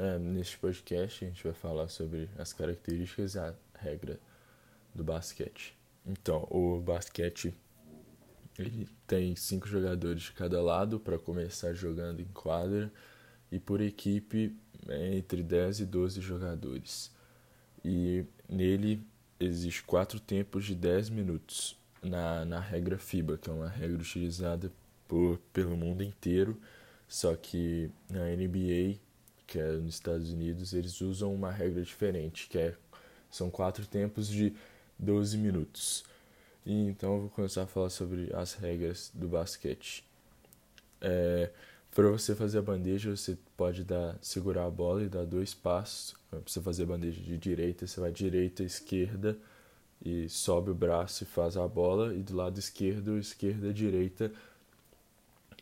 É, neste podcast a gente vai falar sobre as características e a regra do basquete. Então, o basquete ele tem cinco jogadores de cada lado para começar jogando em quadra e por equipe é entre 10 e 12 jogadores. E nele existe quatro tempos de 10 minutos na, na regra FIBA, que é uma regra utilizada por, pelo mundo inteiro, só que na NBA que é nos Estados Unidos, eles usam uma regra diferente, que é são quatro tempos de 12 minutos. E então eu vou começar a falar sobre as regras do basquete. É, para você fazer a bandeja, você pode dar segurar a bola e dar dois passos. Para você fazer a bandeja de direita, você vai direita, esquerda e sobe o braço e faz a bola. E do lado esquerdo, esquerda, direita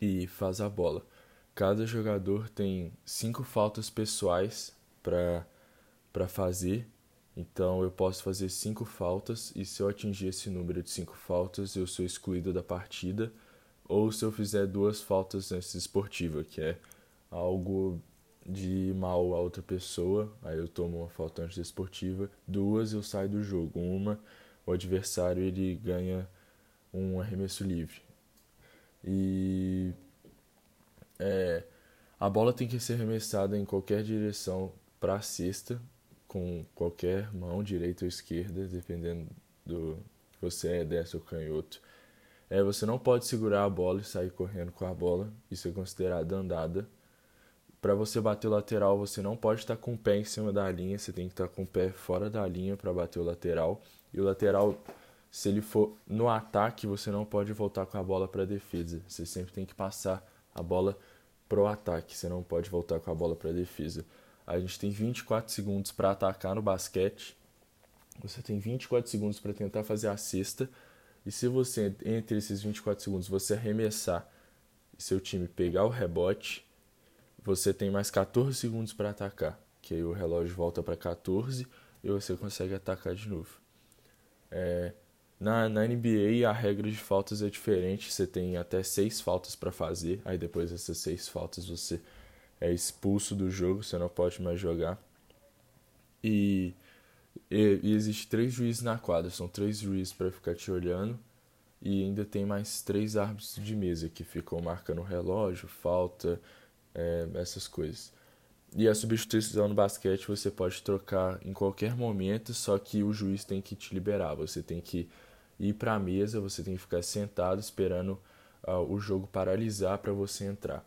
e faz a bola. Cada jogador tem cinco faltas pessoais para fazer. Então eu posso fazer cinco faltas e se eu atingir esse número de cinco faltas eu sou excluído da partida. Ou se eu fizer duas faltas nessa esportiva, que é algo de mal a outra pessoa, aí eu tomo uma falta antes esportiva. Duas eu saio do jogo. Uma, o adversário ele ganha um arremesso livre. E é, a bola tem que ser arremessada em qualquer direção para a cesta, com qualquer mão, direita ou esquerda, dependendo do que você é destro ou canhoto. É, você não pode segurar a bola e sair correndo com a bola, isso é considerado andada. Para você bater o lateral, você não pode estar com o pé em cima da linha, você tem que estar com o pé fora da linha para bater o lateral. E o lateral, se ele for no ataque, você não pode voltar com a bola para a defesa. Você sempre tem que passar a bola pro ataque, você não pode voltar com a bola para defesa. A gente tem 24 segundos para atacar no basquete. Você tem 24 segundos para tentar fazer a cesta. E se você, entre esses 24 segundos, você arremessar e seu time pegar o rebote, você tem mais 14 segundos para atacar. Que aí o relógio volta para 14 e você consegue atacar de novo. É, na, na NBA a regra de faltas é diferente, você tem até seis faltas para fazer, aí depois dessas seis faltas você é expulso do jogo, você não pode mais jogar. E, e, e existe três juízes na quadra, são três juízes para ficar te olhando e ainda tem mais três árbitros de mesa que ficam marcando relógio, falta, é, essas coisas. E a substituição no basquete você pode trocar em qualquer momento, só que o juiz tem que te liberar. Você tem que ir para a mesa, você tem que ficar sentado esperando uh, o jogo paralisar para você entrar.